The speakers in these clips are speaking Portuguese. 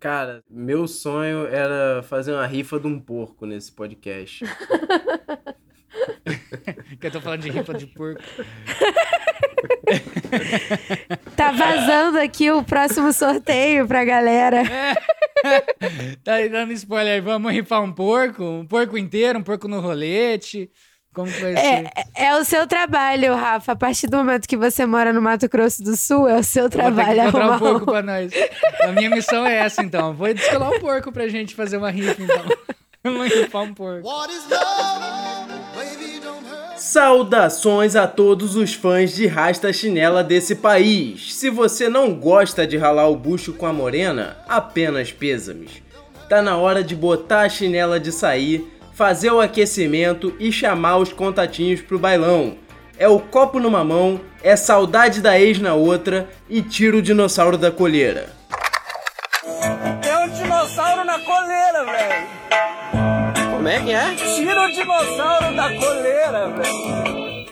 Cara, meu sonho era fazer uma rifa de um porco nesse podcast. que eu tô falando de rifa de porco. tá vazando aqui o próximo sorteio pra galera. É. tá dando spoiler aí. Vamos rifar um porco? Um porco inteiro, um porco no rolete. Como que vai é, ser? É o seu trabalho, Rafa. A partir do momento que você mora no Mato Grosso do Sul, é o seu trabalho. Vou ter um porco pra nós. A minha missão é essa, então. Vou descolar um porco pra gente fazer uma rifa, então. Vamos rifar um porco. What is love? Saudações a todos os fãs de rasta chinela desse país. Se você não gosta de ralar o bucho com a morena, apenas pêsames. Tá na hora de botar a chinela de sair, fazer o aquecimento e chamar os contatinhos pro bailão. É o copo numa mão, é saudade da ex na outra e tira o dinossauro da colheira. Tem um dinossauro na coleira, velho. Como é que é? Tira o dinossauro da coleira, velho.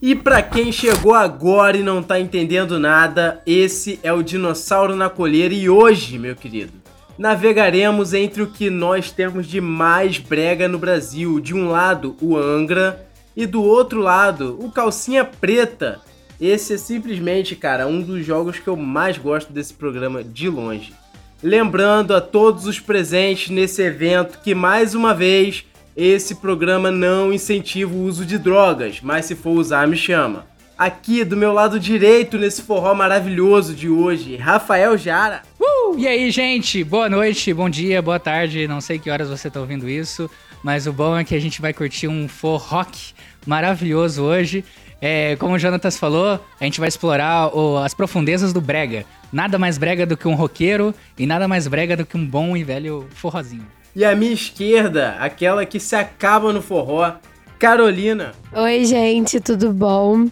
E para quem chegou agora e não tá entendendo nada, esse é o Dinossauro na Colheira e hoje, meu querido, navegaremos entre o que nós temos de mais brega no Brasil. De um lado, o Angra e do outro lado, o Calcinha Preta. Esse é simplesmente, cara, um dos jogos que eu mais gosto desse programa de longe. Lembrando a todos os presentes nesse evento que, mais uma vez, esse programa não incentiva o uso de drogas, mas se for usar, me chama. Aqui do meu lado direito, nesse forró maravilhoso de hoje, Rafael Jara. Uh! E aí, gente? Boa noite, bom dia, boa tarde. Não sei que horas você está ouvindo isso, mas o bom é que a gente vai curtir um forró maravilhoso hoje. É, como o Jonatas falou, a gente vai explorar o, as profundezas do brega. Nada mais brega do que um roqueiro e nada mais brega do que um bom e velho forrozinho. E a minha esquerda, aquela que se acaba no forró, Carolina. Oi, gente, tudo bom?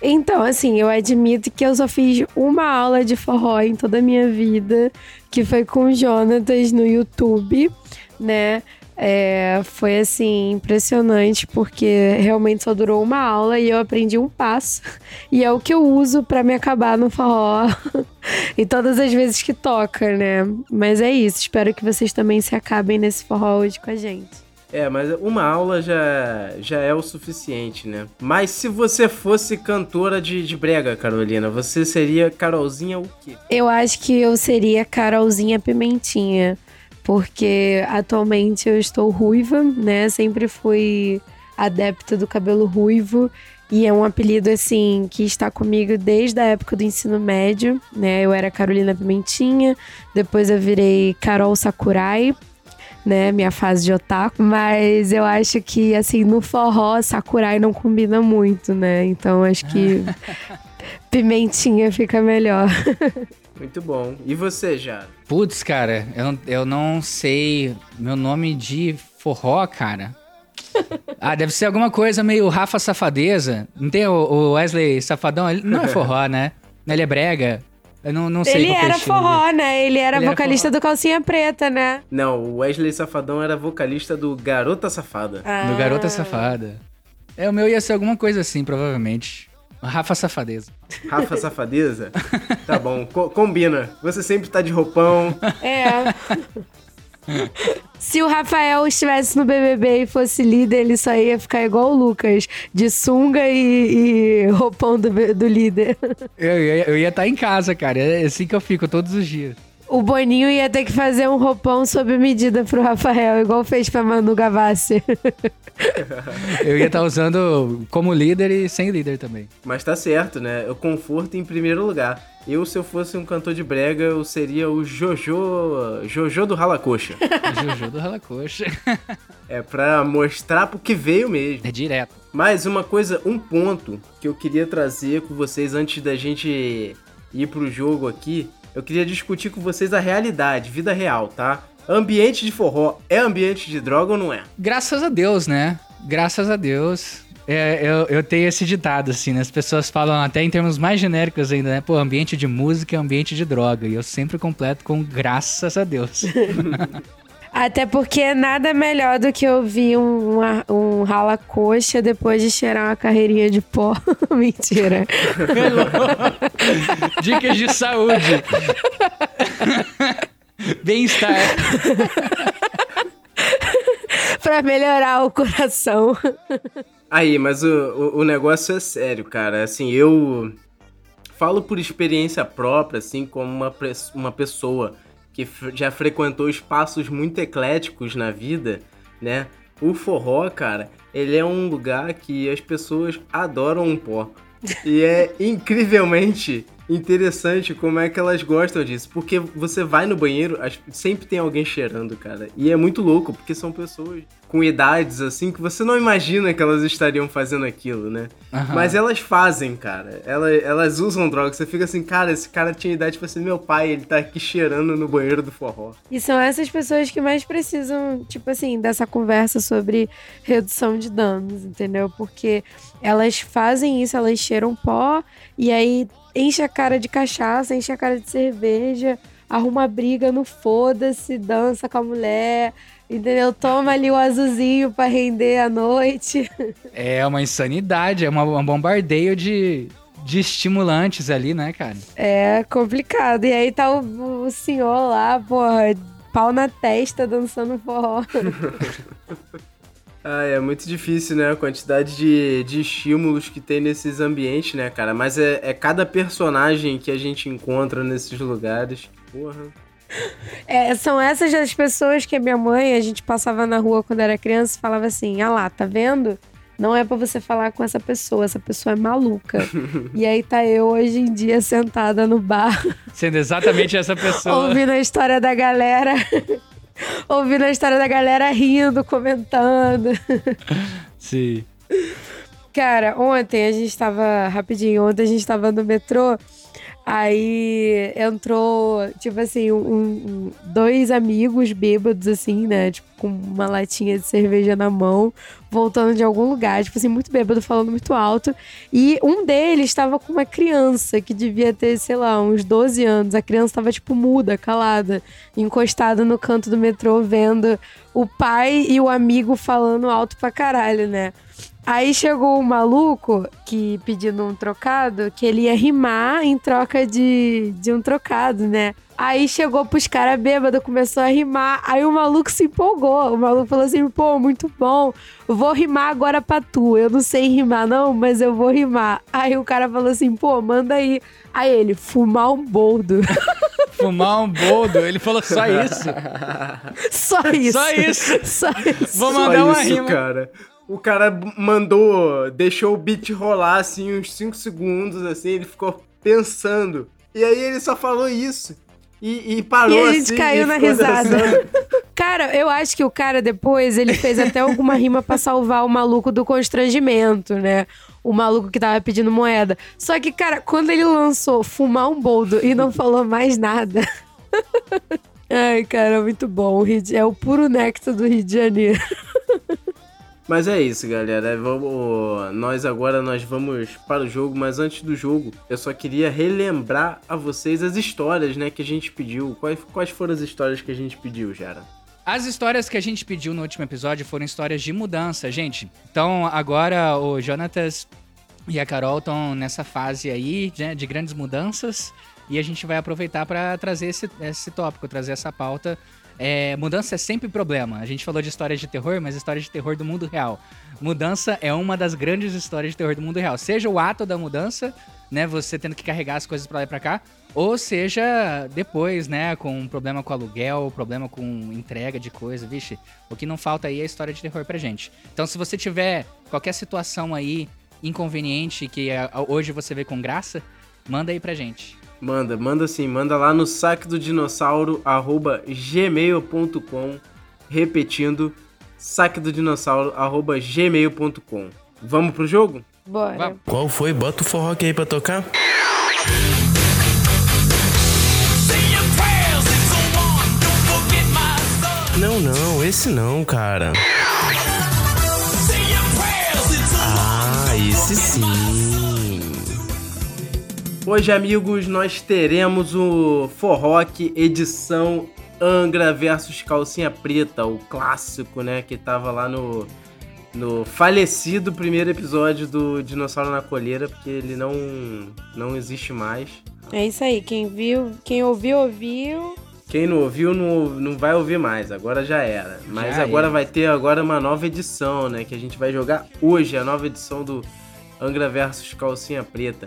Então, assim, eu admito que eu só fiz uma aula de forró em toda a minha vida, que foi com o Jonatas no YouTube, né? É, foi assim impressionante porque realmente só durou uma aula e eu aprendi um passo e é o que eu uso para me acabar no forró e todas as vezes que toca, né? Mas é isso, espero que vocês também se acabem nesse forró hoje com a gente. É, mas uma aula já, já é o suficiente, né? Mas se você fosse cantora de, de brega, Carolina, você seria Carolzinha o quê? Eu acho que eu seria Carolzinha Pimentinha porque atualmente eu estou ruiva, né? Sempre fui adepta do cabelo ruivo e é um apelido assim que está comigo desde a época do ensino médio, né? Eu era Carolina Pimentinha, depois eu virei Carol Sakurai, né, minha fase de otaku, mas eu acho que assim no forró Sakurai não combina muito, né? Então acho que Pimentinha fica melhor. Muito bom. E você, já? Putz, cara, eu, eu não sei meu nome de forró, cara. Ah, deve ser alguma coisa meio Rafa Safadeza. Não tem o, Wesley Safadão? Ele não é forró, né? Ele é brega. Eu não, não sei Ele era forró, né? Ele era Ele vocalista era do Calcinha Preta, né? Não, o Wesley Safadão era vocalista do Garota Safada. Ah. Do Garota Safada. É, o meu ia ser alguma coisa assim, provavelmente. Rafa Safadeza. Rafa Safadeza? tá bom, co combina. Você sempre tá de roupão. É. Se o Rafael estivesse no BBB e fosse líder, ele só ia ficar igual o Lucas, de sunga e, e roupão do, do líder. Eu, eu ia estar tá em casa, cara. É assim que eu fico todos os dias. O Boninho ia ter que fazer um roupão sob medida pro Rafael, igual fez pra Manu Gavassi. Eu ia estar tá usando como líder e sem líder também. Mas tá certo, né? O conforto em primeiro lugar. Eu, se eu fosse um cantor de brega, eu seria o Jojo. Jojo do Rala Coxa. Jojo do Rala Coxa. é pra mostrar pro que veio mesmo. É direto. Mas uma coisa, um ponto que eu queria trazer com vocês antes da gente ir pro jogo aqui eu queria discutir com vocês a realidade, vida real, tá? Ambiente de forró é ambiente de droga ou não é? Graças a Deus, né? Graças a Deus. É, eu, eu tenho esse ditado, assim, né? As pessoas falam até em termos mais genéricos ainda, né? Pô, ambiente de música é ambiente de droga. E eu sempre completo com graças a Deus. Até porque nada melhor do que ouvir um, um, um rala coxa depois de cheirar uma carreirinha de pó. Mentira. Dicas de saúde. Bem-estar. pra melhorar o coração. Aí, mas o, o, o negócio é sério, cara. Assim, eu falo por experiência própria, assim, como uma, uma pessoa que já frequentou espaços muito ecléticos na vida, né? O forró, cara, ele é um lugar que as pessoas adoram um pó. E é incrivelmente interessante como é que elas gostam disso. Porque você vai no banheiro, sempre tem alguém cheirando, cara. E é muito louco, porque são pessoas com idades assim que você não imagina que elas estariam fazendo aquilo, né? Uhum. Mas elas fazem, cara. Elas, elas usam drogas. Você fica assim, cara, esse cara tinha idade pra ser meu pai, ele tá aqui cheirando no banheiro do forró. E são essas pessoas que mais precisam, tipo assim, dessa conversa sobre redução de danos, entendeu? Porque elas fazem isso, elas cheiram pó e aí enche a cara de cachaça, enche a cara de cerveja, arruma briga no foda-se, dança com a mulher, entendeu? Toma ali o azulzinho para render a noite. É uma insanidade, é uma, um bombardeio de, de estimulantes ali, né, cara? É complicado. E aí tá o, o senhor lá, porra, pau na testa dançando forró. Ah, é muito difícil, né? A quantidade de, de estímulos que tem nesses ambientes, né, cara? Mas é, é cada personagem que a gente encontra nesses lugares. Porra. É, são essas as pessoas que a minha mãe, a gente passava na rua quando era criança e falava assim: ah lá, tá vendo? Não é para você falar com essa pessoa, essa pessoa é maluca. e aí tá eu hoje em dia sentada no bar. Sendo exatamente essa pessoa. ouvindo a história da galera ouvindo a história da galera rindo, comentando. Sim. Cara, ontem a gente tava. Rapidinho, ontem a gente tava no metrô. Aí entrou, tipo assim, um, dois amigos bêbados, assim, né? Tipo, com uma latinha de cerveja na mão, voltando de algum lugar, tipo assim, muito bêbado, falando muito alto. E um deles estava com uma criança que devia ter, sei lá, uns 12 anos. A criança estava, tipo, muda, calada, encostada no canto do metrô, vendo o pai e o amigo falando alto pra caralho, né? Aí chegou o um maluco que pedindo um trocado, que ele ia rimar em troca de, de um trocado, né? Aí chegou pros caras bêbados, começou a rimar. Aí o maluco se empolgou. O maluco falou assim: pô, muito bom. Vou rimar agora pra tu. Eu não sei rimar, não, mas eu vou rimar. Aí o cara falou assim: pô, manda aí. Aí ele, fumar um boldo. Fumar um boldo? Ele falou só isso. Só isso. Só isso. Só isso. Vou mandar Só uma isso, rima. cara. O cara mandou, deixou o beat rolar assim uns 5 segundos, assim, ele ficou pensando. E aí ele só falou isso. E, e parou E a gente assim, caiu na risada. dançando. Cara, eu acho que o cara depois, ele fez até alguma rima pra salvar o maluco do constrangimento, né? O maluco que tava pedindo moeda. Só que, cara, quando ele lançou fumar um boldo e não falou mais nada. Ai, cara, muito bom. É o puro néctar do Rio de Janeiro. Mas é isso, galera. Vamos, nós agora nós vamos para o jogo, mas antes do jogo, eu só queria relembrar a vocês as histórias, né, que a gente pediu. Quais, quais foram as histórias que a gente pediu, Jara? As histórias que a gente pediu no último episódio foram histórias de mudança, gente. Então agora o Jonatas e a Carol estão nessa fase aí né, de grandes mudanças e a gente vai aproveitar para trazer esse, esse tópico, trazer essa pauta. É, mudança é sempre problema. A gente falou de histórias de terror, mas histórias de terror do mundo real. Mudança é uma das grandes histórias de terror do mundo real. Seja o ato da mudança, né, você tendo que carregar as coisas para lá e para cá, ou seja depois, né, com um problema com aluguel, problema com entrega de coisa, vixe, o que não falta aí é história de terror pra gente. Então, se você tiver qualquer situação aí inconveniente que é, hoje você vê com graça, manda aí pra gente. Manda, manda sim, manda lá no saque do dinossauro arroba gmail.com, repetindo, saque do dinossauro arroba gmail.com. Vamos pro jogo? Bora. Qual foi? Bota o forró aqui aí pra tocar. Não, não, esse não, cara. Ah, esse sim. Hoje, amigos, nós teremos o Forrock edição Angra versus Calcinha Preta, o clássico, né, que tava lá no no falecido primeiro episódio do Dinossauro na Colheira, porque ele não não existe mais. É isso aí. Quem viu, quem ouviu, ouviu. Quem não ouviu não, não vai ouvir mais, agora já era. Mas Já agora era. vai ter agora uma nova edição, né? Que a gente vai jogar hoje, a nova edição do Angra versus Calcinha Preta.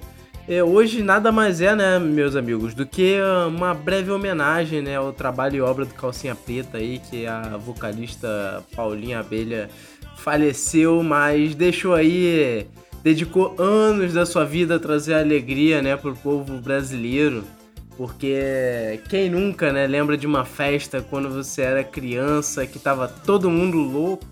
É, hoje nada mais é, né, meus amigos, do que ah, uma breve homenagem, né, ao trabalho e obra do Calcinha Preta aí, que a vocalista Paulinha Abelha faleceu, mas deixou aí, dedicou anos da sua vida a trazer alegria, né, pro povo brasileiro. Porque quem nunca, né, lembra de uma festa quando você era criança, que tava todo mundo louco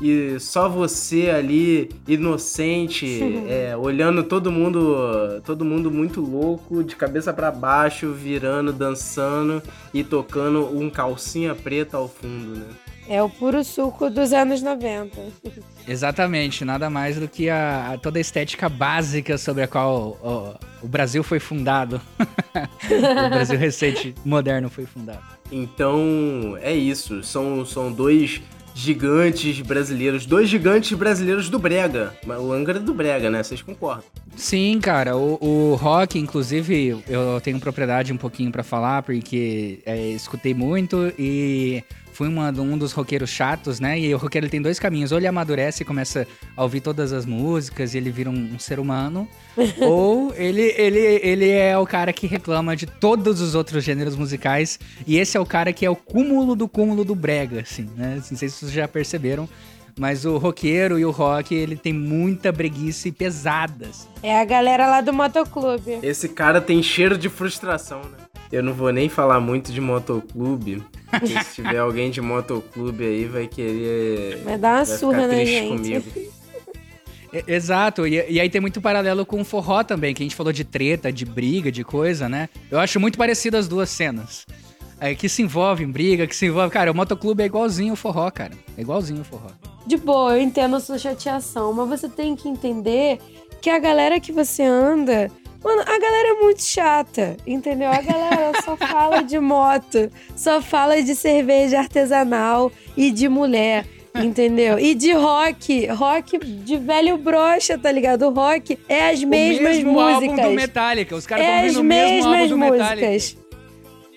e só você ali, inocente, é, olhando todo mundo, todo mundo muito louco, de cabeça pra baixo, virando, dançando e tocando um calcinha preta ao fundo, né? É o puro suco dos anos 90. Exatamente, nada mais do que a, a- toda a estética básica sobre a qual ó, o Brasil foi fundado. o Brasil recente, moderno foi fundado. Então, é isso. São, são dois gigantes brasileiros, dois gigantes brasileiros do Brega. O Angra é do Brega, né? Vocês concordam? Sim, cara, o, o rock, inclusive, eu tenho propriedade um pouquinho pra falar, porque é, escutei muito e fui uma, um dos roqueiros chatos, né? E o roqueiro ele tem dois caminhos: ou ele amadurece e começa a ouvir todas as músicas e ele vira um, um ser humano, ou ele, ele, ele é o cara que reclama de todos os outros gêneros musicais, e esse é o cara que é o cúmulo do cúmulo do brega, assim, né? Não sei se vocês já perceberam. Mas o roqueiro e o rock, ele tem muita breguice pesada, assim. É a galera lá do motoclube. Esse cara tem cheiro de frustração, né? Eu não vou nem falar muito de motoclube, porque se tiver alguém de motoclube aí vai querer. Vai dar uma vai surra ficar na triste gente. comigo. Exato, e, e aí tem muito paralelo com o forró também, que a gente falou de treta, de briga, de coisa, né? Eu acho muito parecido as duas cenas. É, que se envolve em briga, que se envolve. Cara, o motoclube é igualzinho o forró, cara. É igualzinho o forró. De boa, eu entendo a sua chateação, mas você tem que entender que a galera que você anda. Mano, a galera é muito chata, entendeu? A galera só fala de moto, só fala de cerveja artesanal e de mulher, entendeu? E de rock, rock de velho brocha, tá ligado? O rock é as mesmas o mesmo músicas. álbum do Metallica. Os caras estão é as ouvindo o mesmo álbum mesmas do Metallica. músicas.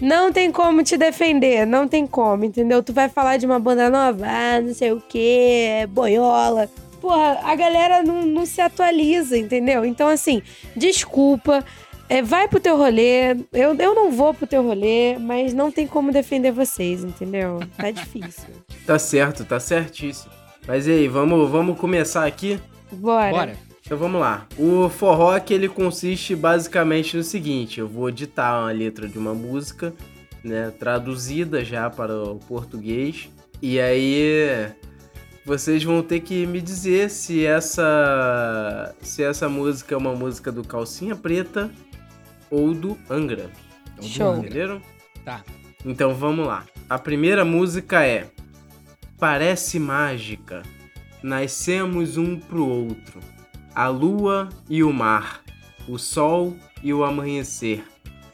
Não tem como te defender, não tem como, entendeu? Tu vai falar de uma banda nova, ah, não sei o que, boiola. Porra, a galera não, não se atualiza, entendeu? Então, assim, desculpa, é, vai pro teu rolê. Eu, eu não vou pro teu rolê, mas não tem como defender vocês, entendeu? Tá difícil. Tá certo, tá certíssimo. Mas e aí, vamos, vamos começar aqui? Bora. Bora. Então vamos lá. O forró que ele consiste basicamente no seguinte: eu vou ditar uma letra de uma música, né, traduzida já para o português, e aí vocês vão ter que me dizer se essa se essa música é uma música do Calcinha Preta ou do Angra. Ou do Show. Angra. Entenderam? Tá. Então vamos lá. A primeira música é Parece mágica. Nascemos um pro outro. A lua e o mar, o sol e o amanhecer.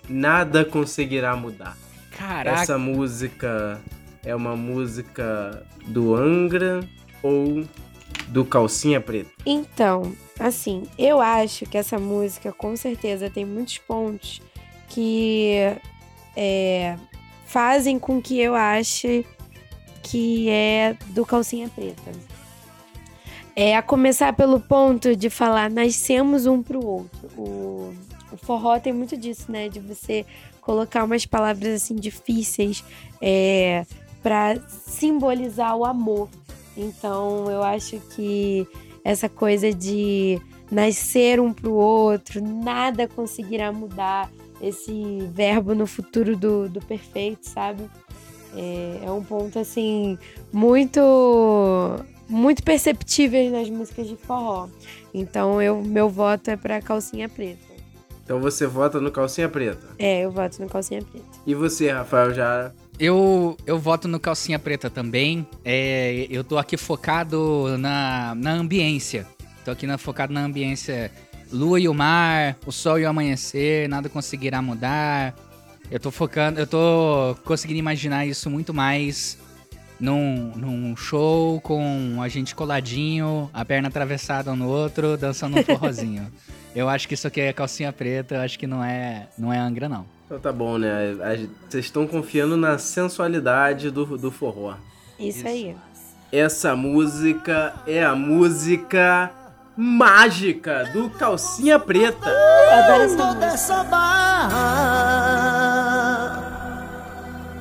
Nada conseguirá mudar. Caraca. Essa música é uma música do Angra ou do Calcinha Preta? Então, assim, eu acho que essa música com certeza tem muitos pontos que é, fazem com que eu ache que é do calcinha preta. É a começar pelo ponto de falar nascemos um pro outro. O, o forró tem muito disso, né? De você colocar umas palavras assim difíceis é, para simbolizar o amor. Então eu acho que essa coisa de nascer um pro outro, nada conseguirá mudar esse verbo no futuro do, do perfeito, sabe? É, é um ponto assim muito muito perceptível nas músicas de forró. Então eu meu voto é para calcinha preta. Então você vota no Calcinha Preta. É, eu voto no calcinha preta. E você, Rafael Jara? Eu, eu voto no Calcinha Preta também. É, eu tô aqui focado na, na ambiência. Tô aqui na, focado na ambiência. Lua e o mar, o sol e o amanhecer, nada conseguirá mudar. Eu tô focando, eu tô conseguindo imaginar isso muito mais num, num show com a gente coladinho, a perna atravessada um no outro, dançando um forrozinho. eu acho que isso aqui é calcinha preta, eu acho que não é, não é Angra, não. Então tá bom, né? A- Vocês estão confiando na sensualidade do, do forró. Isso, aí. Essa música é a música mágica do Calcinha Preta. Eu adoro essa música. dessa barra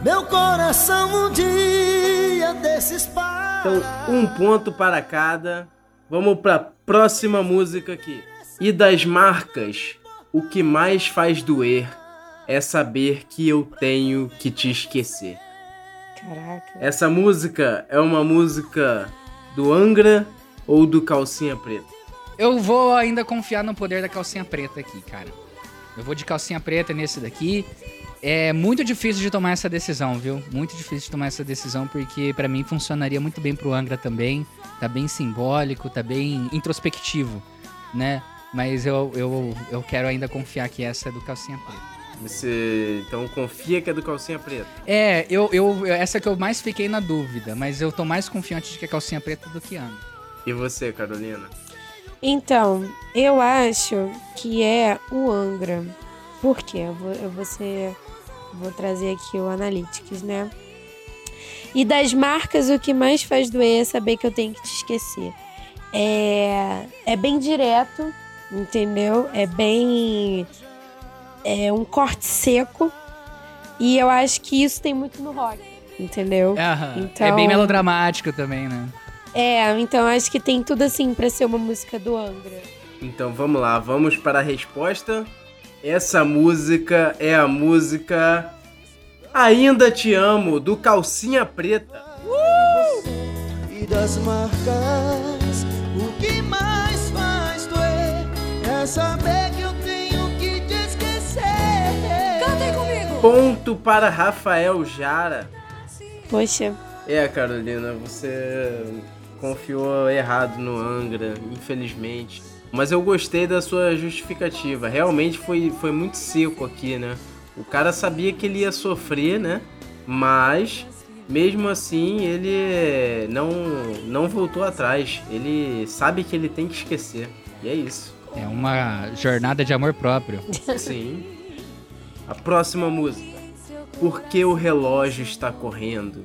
Meu coração um dia desses para Então, um ponto para cada. Vamos pra próxima música aqui. E das marcas, o que mais faz doer é saber que eu tenho que te esquecer. Caraca. Essa música é uma música do Angra ou do Calcinha Preta? Eu vou ainda confiar no poder da calcinha preta aqui, cara. Eu vou de calcinha preta nesse daqui. É muito difícil de tomar essa decisão, viu? Muito difícil de tomar essa decisão, porque pra mim funcionaria muito bem pro Angra também. Tá bem simbólico, tá bem introspectivo, né? Mas eu, eu, eu quero ainda confiar que essa é do calcinha preta. Você então confia que é do Calcinha Preta? É, eu, eu, essa que eu mais fiquei na dúvida, mas eu tô mais confiante de que é calcinha preta do que Angra. E você, Carolina? Então, eu acho que é o Angra. Por quê? Eu vou, eu vou, ser- vou trazer aqui o Analytics, né? E das marcas, o que mais faz doer é saber que eu tenho que te esquecer. É, é bem direto, entendeu? É bem. É um corte seco. E eu acho que isso tem muito no rock, entendeu? Aham. É Então- bem melodramático também, né? É, então acho que tem tudo assim pra ser uma música do Angra. Então vamos lá, vamos para a resposta. Essa música é a música Ainda Te Amo, do Calcinha Preta. E das marcas O que mais faz doer É saber que Ponto para Rafael Jara. Poxa, É, Carolina, você confiou errado no Angra, infelizmente. Mas eu gostei da sua justificativa. Realmente foi, foi muito seco aqui, né? O cara sabia que ele ia sofrer, né? Mas, mesmo assim, ele não, não voltou atrás. Ele sabe que ele tem que esquecer. E é isso. É uma jornada de amor próprio. Sim. A próxima música. Por que o relógio está correndo?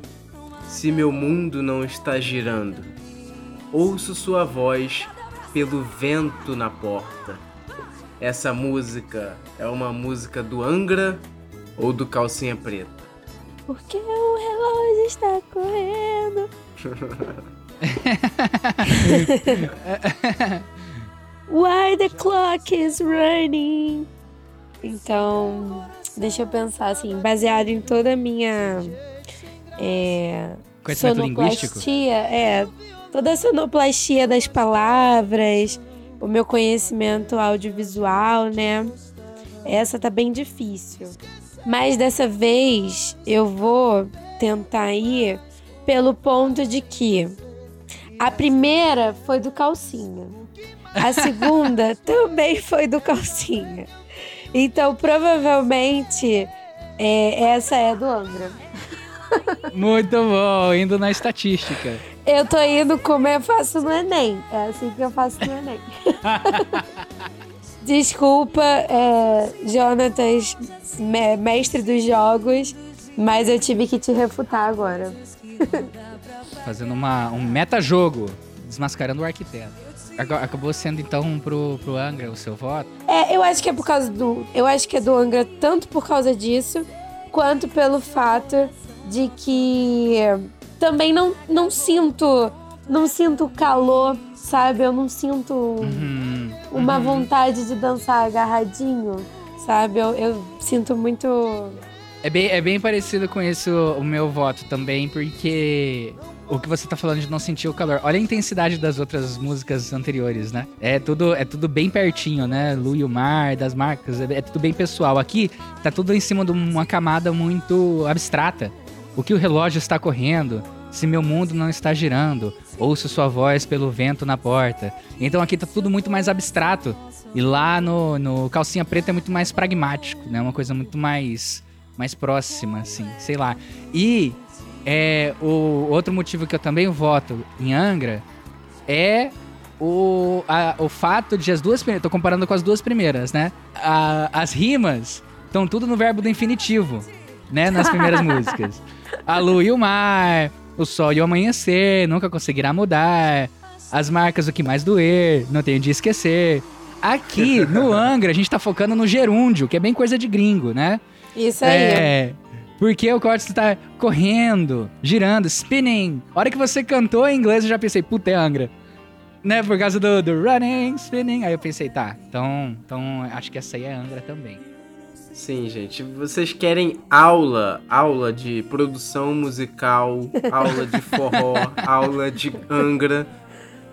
Se meu mundo não está girando. Ouço sua voz pelo vento na porta. Essa música é uma música do Angra ou do Calcinha Preta? porque o relógio está correndo. Why the clock is running? Então, deixa eu pensar assim, baseado em toda a minha é, Conhecimento linguístico? sonoplastia, é, toda a sonoplastia das palavras, o meu conhecimento audiovisual, né? Essa tá bem difícil. Mas dessa vez eu vou tentar ir pelo ponto de que a primeira foi do calcinha. A segunda também foi do calcinha. Então, provavelmente, é, essa é do Angra. Muito bom, indo na estatística. Eu tô indo como eu faço no Enem. É assim que eu faço no Enem. Desculpa, é, Jonatas, me- mestre dos jogos, mas eu tive que te refutar agora. Fazendo uma, um metajogo, desmascarando o arquiteto. Acabou sendo então pro, pro Angra o seu voto. É, eu acho que é por causa do. Eu acho que é do Angra tanto por causa disso, quanto pelo fato de que também não, não sinto. Não sinto calor, sabe? Eu não sinto Hum, uma vontade de dançar agarradinho, sabe? Eu, eu sinto muito. É bem, é bem parecido com isso o meu voto também, porque o que você tá falando de não sentir o calor. Olha a intensidade das outras músicas anteriores, né? É tudo, é tudo bem pertinho, né? Lu e o Mar, das marcas, é, é tudo bem pessoal. Aqui tá tudo em cima de uma camada muito abstrata. O que o relógio está correndo? Se meu mundo não está girando, ouço sua voz pelo vento na porta. Então aqui tá tudo muito mais abstrato. E lá no, no Calcinha Preta é muito mais pragmático, né? Uma coisa muito mais, mais próxima, assim, sei lá. E é, o outro motivo que eu também voto em Angra é o, a- o fato de as duas primeiras. Tô comparando com as duas primeiras, né? A- as rimas estão tudo no verbo do infinitivo, né? Nas primeiras músicas. A lua e o mar, o sol e o amanhecer, nunca conseguirá mudar. As marcas, o que mais doer, não tenho de esquecer. Aqui, no Angra, a gente tá focando no gerúndio, que é bem coisa de gringo, né? Isso aí. É. Porque o Cortes tá correndo, girando, spinning. A hora que você cantou em inglês, eu já pensei, puta, é Angra. Né? Por causa do, do running, spinning. Aí eu pensei, tá, então, então acho que essa aí é Angra também. Sim, gente. Vocês querem aula, aula de produção musical, aula de forró, aula de Angra.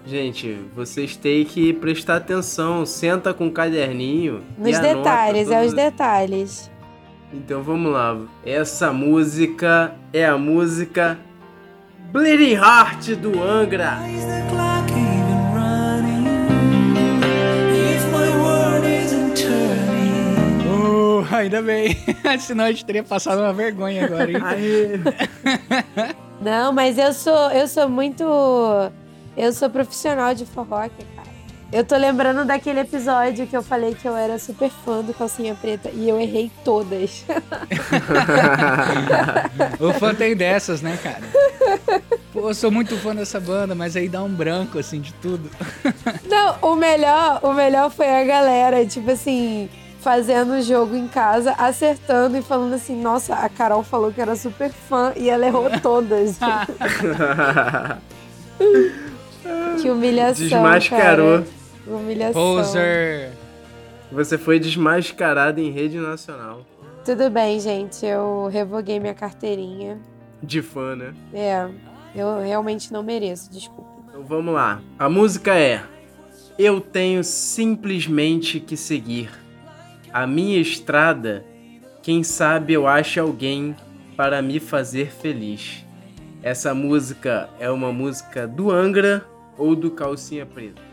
Gente, vocês têm que prestar atenção. Senta com o caderninho. e Nos anota detalhes, é os detalhes. Então vamos lá. Essa música é a música Bleeding Heart do Angra. Is the clock even running? If my world isn't turning. Uh, ainda bem. Senão a gente teria passado uma vergonha agora, hein? Não, mas eu sou, eu sou muito. Eu sou profissional de forró, cara. Eu tô lembrando daquele episódio que eu falei que eu era super fã do Calcinha Preta e eu errei todas. o fã tem dessas, né, cara? Pô, eu sou muito fã dessa banda, mas aí dá um branco, assim, de tudo. Não, o melhor, o melhor foi a galera, tipo assim, fazendo o jogo em casa, acertando e falando assim, nossa, a Carol falou que era super fã e ela errou todas. que humilhação. Desmascarou. cara. Humilhação. Poser. Você foi desmascarado em rede nacional. Tudo bem, gente. Eu revoguei minha carteirinha. De fã, né? É, eu realmente não mereço, desculpa. Então vamos lá. A música é Eu tenho simplesmente que seguir a minha estrada. Quem sabe eu ache alguém para me fazer feliz. Essa música é uma música do Angra ou do Calcinha Preta?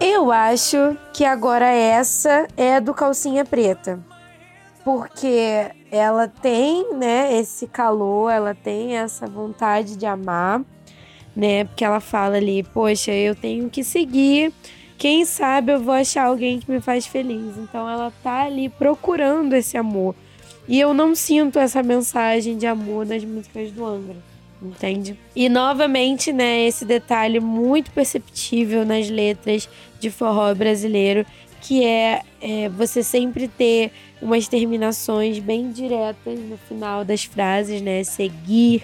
Eu acho que agora essa é do calcinha preta. Porque ela tem, né, esse calor, ela tem essa vontade de amar, né? Porque ela fala ali, poxa, eu tenho que seguir. Quem sabe eu vou achar alguém que me faz feliz. Então ela tá ali procurando esse amor. E eu não sinto essa mensagem de amor nas músicas do Angra. Entende? E novamente, né, esse detalhe muito perceptível nas letras de forró brasileiro, que é, é você sempre ter umas terminações bem diretas no final das frases, né? Seguir,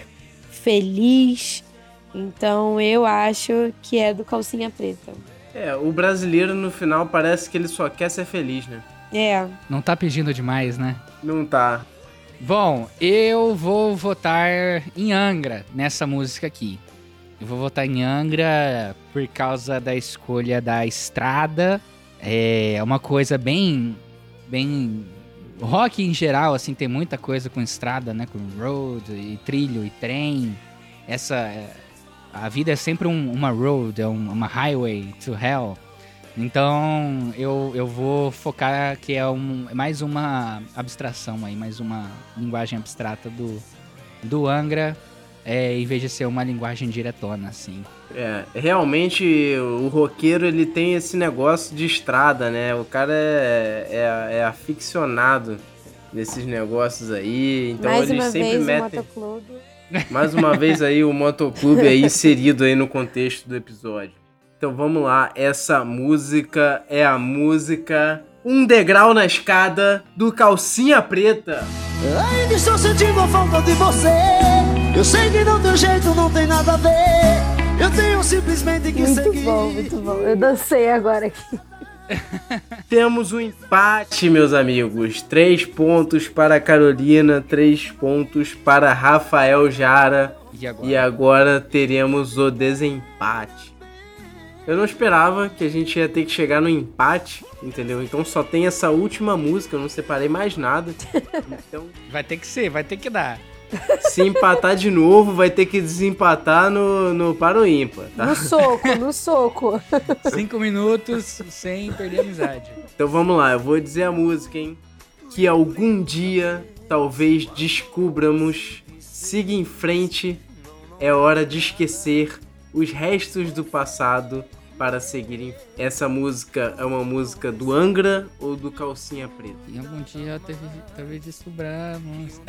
feliz. Então eu acho que é do calcinha preta. É, o brasileiro no final parece que ele só quer ser feliz, né? É. Não tá pedindo demais, né? Não tá. Bom, eu vou votar em Angra nessa música aqui. Eu vou votar em Angra por causa da escolha da estrada. É uma coisa bem. bem. Rock em geral, assim, tem muita coisa com estrada, né? Com road e trilho e trem. Essa. A vida é sempre um- uma road, é um- uma highway to hell. Então eu, eu vou focar que é um, mais uma abstração aí, mais uma linguagem abstrata do, do Angra, é, em vez de ser uma linguagem diretona, assim. É, realmente o roqueiro ele tem esse negócio de estrada, né? O cara é, é, é aficionado nesses negócios aí, então Mais eles uma sempre vez metem. Mais uma vez aí o motoclube aí inserido aí no contexto do episódio. Então vamos lá, essa música é a música Um Degrau na Escada do Calcinha Preta. Ainda estou sentindo a falta de você. Eu sei que não tem jeito, não tem nada a ver. Eu tenho simplesmente que Muito seguir. bom, muito bom. Eu dancei agora aqui. Temos um empate, meus amigos. Três pontos para a Carolina, três pontos para Rafael Jara. E agora? E agora teremos o desempate. Eu não esperava que a gente ia ter que chegar no empate, entendeu? Então só tem essa última música, eu não separei mais nada. Então, Vai ter que ser, vai ter que dar. se empatar de novo, vai ter que desempatar no, no para o ímpar, tá? No soco, no soco. Cinco minutos sem perder a amizade. Então vamos lá, eu vou dizer a música, hein? Que algum dia talvez descubramos, siga em frente, é hora de esquecer os restos do passado para seguir em... Essa música é uma música do Angra ou do Calcinha Preta? Em algum dia teve, talvez descobrir a música.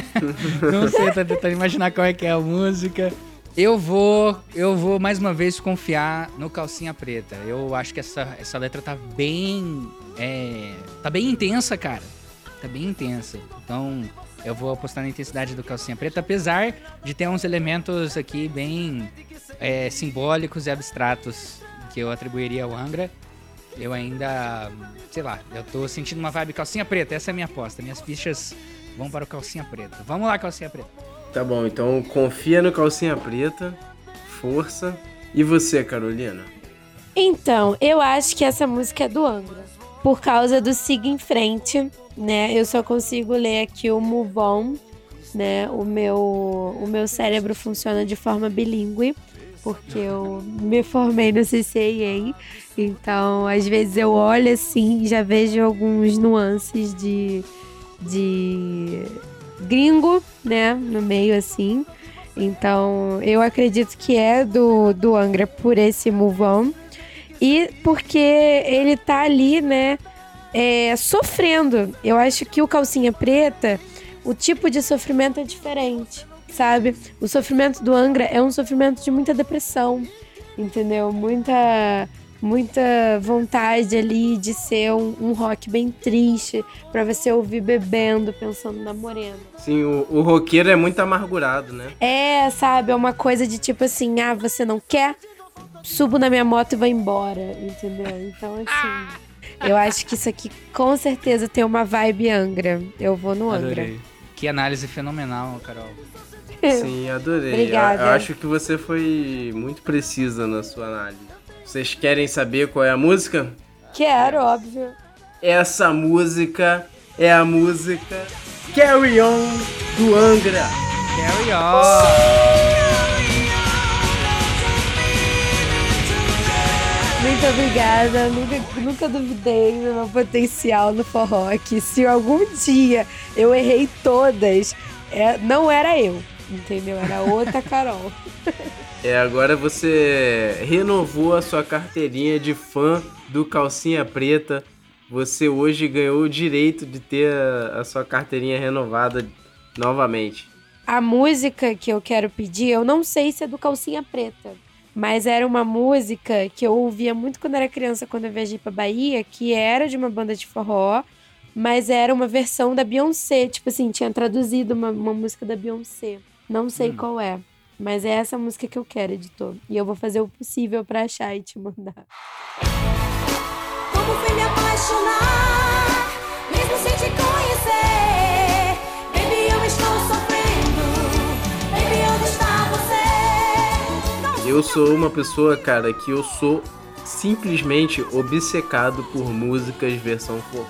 Não sei, tô tentando imaginar qual é que é a música. Eu vou, eu vou mais uma vez confiar no Calcinha Preta. Eu acho que essa, essa letra tá bem, é, tá bem intensa, cara. Tá bem intensa. Então, eu vou apostar na intensidade do Calcinha Preta, apesar de ter uns elementos aqui bem é, simbólicos e abstratos que eu atribuiria ao Angra. Eu ainda, sei lá, eu tô sentindo uma vibe Calcinha Preta. Essa é a minha aposta. Minhas fichas vão para o Calcinha Preta. Vamos lá, Calcinha Preta. Tá bom, então confia no Calcinha Preta. Força. E você, Carolina? Então, eu acho que essa música é do Angra. Por causa do Siga em Frente, né? Eu só consigo ler aqui o Move On, né? O meu, o meu cérebro funciona de forma bilíngue, porque eu me formei no CCIA. Então, às vezes eu olho assim e já vejo alguns nuances de, de gringo, né? No meio assim. Então, eu acredito que é do, do Angra por esse Move On. E porque ele tá ali, né, é, sofrendo. Eu acho que o calcinha preta, o tipo de sofrimento é diferente, sabe? O sofrimento do Angra é um sofrimento de muita depressão, entendeu? Muita muita vontade ali de ser um, um rock bem triste para você ouvir bebendo, pensando na morena. Sim, o, o roqueiro é muito amargurado, né? É, sabe? É uma coisa de tipo assim, ah, você não quer? Subo na minha moto e vou embora, entendeu? Então, assim. Eu acho que isso aqui com certeza tem uma vibe Angra. Eu vou no Angra. Adorei. Que análise fenomenal, Carol. Sim, adorei. Obrigada. Eu, eu acho que você foi muito precisa na sua análise. Vocês querem saber qual é a música? Quero, óbvio. Essa música é a música Carry On do Angra. Carry on! Muito obrigada. Nunca, nunca duvidei do meu potencial no forró. Que se algum dia eu errei todas, é, não era eu. Entendeu? Era outra Carol. É, agora você renovou a sua carteirinha de fã do Calcinha Preta. Você hoje ganhou o direito de ter a, a sua carteirinha renovada novamente. A música que eu quero pedir, eu não sei se é do Calcinha Preta. Mas era uma música que eu ouvia muito quando era criança, quando eu viajei pra Bahia, que era de uma banda de forró, mas era uma versão da Beyoncé. Tipo assim, tinha traduzido uma, uma música da Beyoncé. Não sei qual é. Mas é essa música que eu quero, editor. E eu vou fazer o possível pra achar e te mandar. Como fui me apaixonar, mesmo sem te conhecer. Eu sou uma pessoa, cara, que eu sou simplesmente obcecado por músicas versão forró.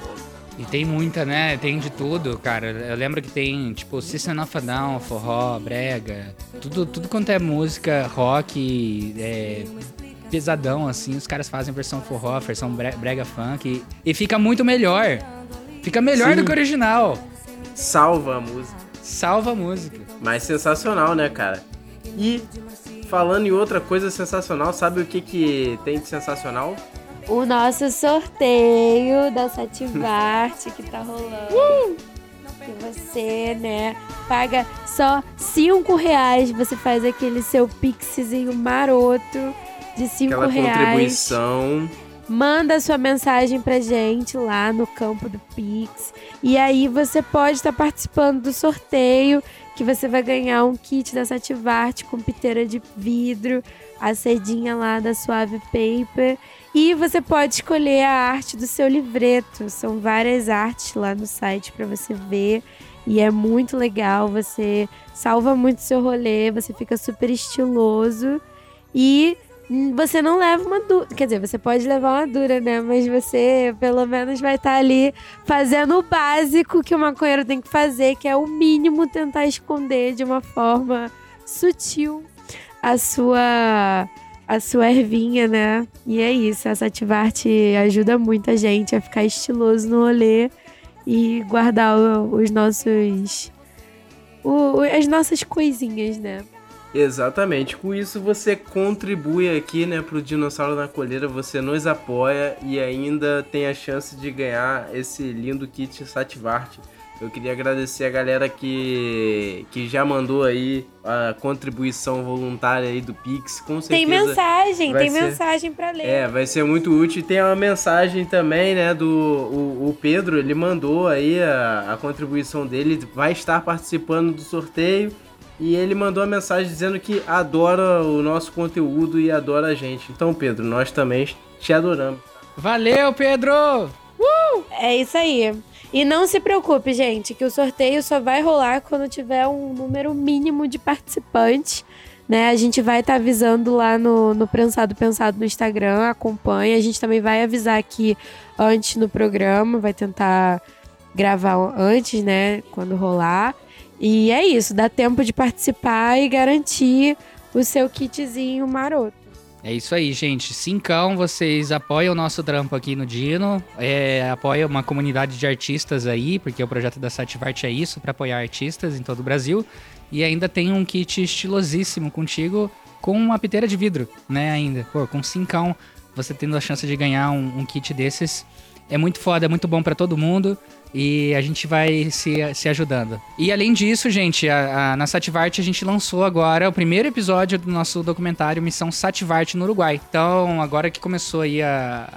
E tem muita, né? Tem de tudo, cara. Eu lembro que tem, tipo, System of a Down, forró, brega. Tudo, tudo quanto é música, rock, é, pesadão, assim. Os caras fazem versão forró, versão bre- brega funk. E, e fica muito melhor. Fica melhor Sim. do que o original. Salva a música. Salva a música. Mas sensacional, né, cara? E falando em outra coisa sensacional, sabe o que que tem de sensacional? O nosso sorteio da Sativarte que tá rolando. Que você, né, paga só cinco reais. Você faz aquele seu pixzinho maroto de cinco Aquela reais. contribuição. Manda sua mensagem pra gente lá no campo do Pix. E aí você pode estar participando do sorteio, que você vai ganhar um kit da Sativarte com piteira de vidro, a cedinha lá da Suave Paper. E você pode escolher a arte do seu livreto. São várias artes lá no site para você ver. E é muito legal, você salva muito seu rolê, você fica super estiloso. E você não leva uma dura. Quer dizer, você pode levar uma dura, né? Mas você, pelo menos, vai estar ali fazendo o básico que o maconheiro tem que fazer, que é o mínimo tentar esconder de uma forma sutil a sua a sua ervinha, né? E é isso, essa Ativarte ajuda muito a gente a ficar estiloso no rolê e guardar os nossos o- as nossas coisinhas, né? Exatamente. Com isso você contribui aqui, né, pro Dinossauro na Colheira, você nos apoia e ainda tem a chance de ganhar esse lindo kit Sativarte. Eu queria agradecer a galera que, que já mandou aí a contribuição voluntária aí do Pix, com certeza. Tem mensagem, tem ser- mensagem pra ler. É, vai ser muito útil. E tem uma mensagem também, né, do o, o Pedro, ele mandou aí a, a contribuição dele, vai estar participando do sorteio. E ele mandou a mensagem dizendo que adora o nosso conteúdo e adora a gente. Então, Pedro, nós também te adoramos. Valeu, Pedro! É isso aí. E não se preocupe, gente, que o sorteio só vai rolar quando tiver um número mínimo de participantes. Né? A gente vai estar avisando lá no, no Prensado Pensado no Instagram, acompanha. A gente também vai avisar aqui antes no programa, vai tentar gravar antes, né? Quando rolar. E é isso, dá tempo de participar e garantir o seu kitzinho maroto. É isso aí, gente. Cincão, vocês apoiam o nosso trampo aqui no Dino, é, apoiam uma comunidade de artistas aí, porque o projeto da Sativarte é isso, para apoiar artistas em todo o Brasil. E ainda tem um kit estilosíssimo contigo, com uma piteira de vidro, né, ainda. Pô, com cincão, você tendo a chance de ganhar um, um kit desses, é muito foda, é muito bom para todo mundo. E a gente vai se, se ajudando. E além disso, gente, a, a- na Sativarte a gente lançou agora o primeiro episódio do nosso documentário Missão Sativarte no Uruguai. Então, agora que começou aí a,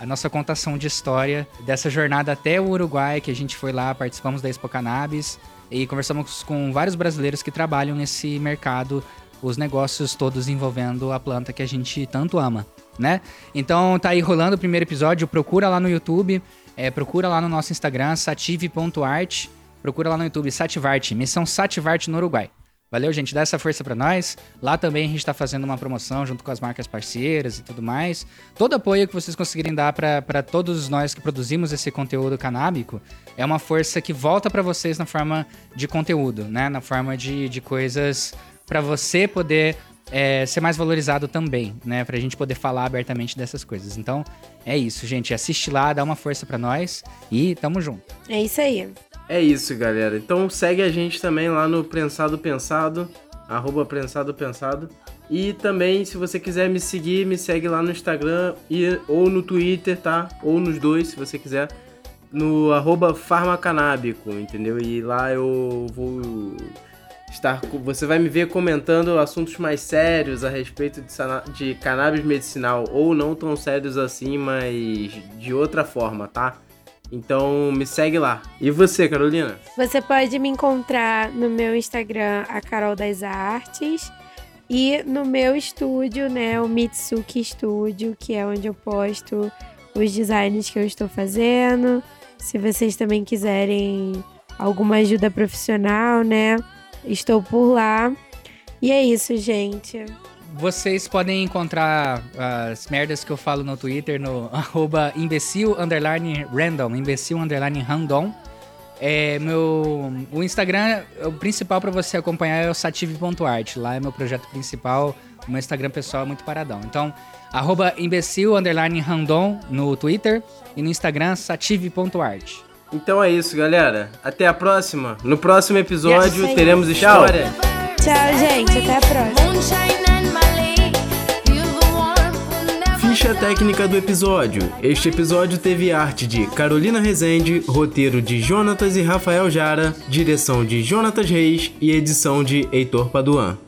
a- a nossa contação de história dessa jornada até o Uruguai, que a gente foi lá, participamos da Expo Cannabis e conversamos com vários brasileiros que trabalham nesse mercado, os negócios todos envolvendo a planta que a gente tanto ama, né? Então tá aí rolando o primeiro episódio, procura lá no YouTube, é, procura lá no nosso Instagram, sative.art, procura lá no YouTube Sativarte, Missão Sativarte no Uruguai. Valeu, gente, dá essa força pra nós. Lá também a gente tá fazendo uma promoção junto com as marcas parceiras e tudo mais. Todo apoio que vocês conseguirem dar pra todos nós que produzimos esse conteúdo canábico é uma força que volta pra vocês na forma de conteúdo, né? Na forma de, de coisas pra você poder é, ser mais valorizado também, né? Pra gente poder falar abertamente dessas coisas. Então, é isso, gente. Assiste lá, dá uma força pra nós e tamo junto. É isso aí. É isso, galera. Então segue a gente também lá no Prensado Pensado, arroba Prensado Pensado. E também, se você quiser me seguir, me segue lá no Instagram e, ou no Twitter, tá? Ou nos dois, se você quiser. No arroba farmacanábico, entendeu? E lá eu vou estar... Você vai me ver comentando assuntos mais sérios a respeito de, de cannabis medicinal. Ou não tão sérios assim, mas de outra forma, tá? Então me segue lá. E você, Carolina? Você pode me encontrar no meu Instagram, a Carol das Artes, e no meu estúdio, né, o Mitsuki Studio, que é onde eu posto os designs que eu estou fazendo. Se vocês também quiserem alguma ajuda profissional, né, estou por lá. E é isso, gente. Vocês podem encontrar as merdas que eu falo no Twitter no arroba imbecil underline random, imbecil underline random. É, meu, o Instagram, o principal pra você acompanhar é o sative.art. Lá é meu projeto principal. O meu Instagram pessoal é muito paradão. Então, arroba imbecil underline random no Twitter e no Instagram sative.art. Então é isso, galera. Até a próxima. No próximo episódio Yes. teremos história. Tchau, gente. Até a próxima. Ficha técnica do episódio. Este episódio teve arte de Carolina Rezende, roteiro de Jonatas e Rafael Jara, direção de Jonatas Reis e edição de Heitor Paduan.